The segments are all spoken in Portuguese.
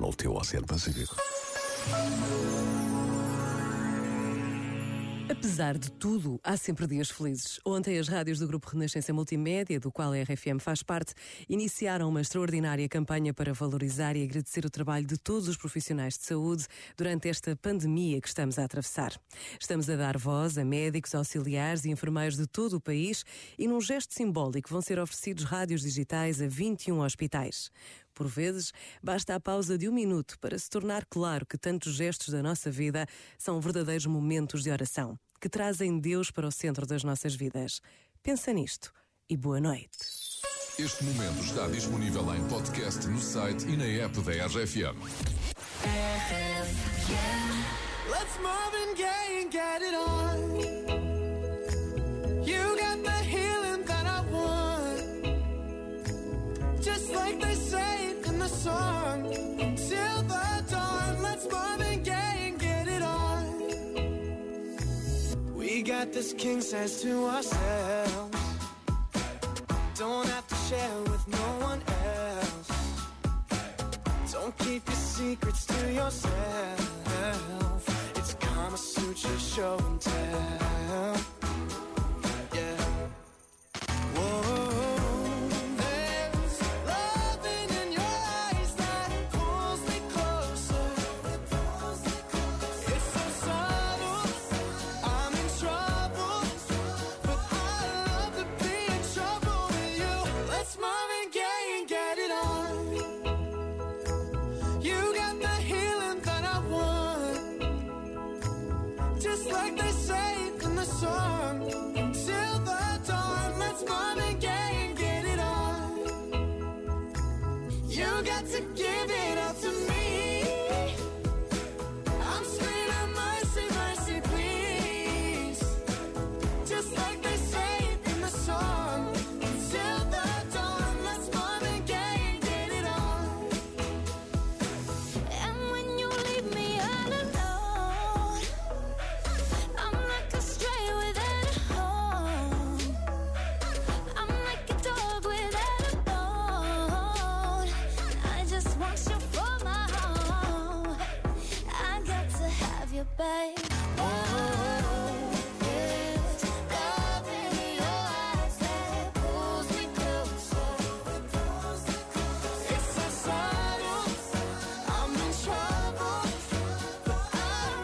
no teu Oceano Pacífico. Apesar de tudo, há sempre dias felizes. Ontem, as rádios do Grupo Renascença Multimédia, do qual a RFM faz parte, iniciaram uma extraordinária campanha para valorizar e agradecer o trabalho de todos os profissionais de saúde durante esta pandemia que estamos a atravessar. Estamos a dar voz a médicos, auxiliares e enfermeiros de todo o país e, num gesto simbólico, vão ser oferecidos rádios digitais a 21 hospitais. Por vezes, basta a pausa de um minuto para se tornar claro que tantos gestos da nossa vida são verdadeiros momentos de oração, que trazem Deus para o centro das nossas vidas. Pensa nisto e boa noite. Este momento está disponível em podcast no site e na app da RFM. Let's Marvin Gaye and get it on. You got the healing that I want. Just like they say got this king size to ourselves. Don't have to share with no one else. Don't keep your secrets to yourself. It's Kama Sutra show and tell. Got to give it up to me. You, babe. Oh, love in your eyes that pulls me. It's subtle. I'm in trouble, I'd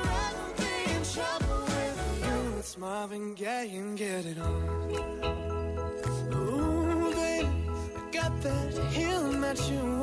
in trouble with you. It's Marvin Gaye and get it on. Ooh, baby, I got that healing that you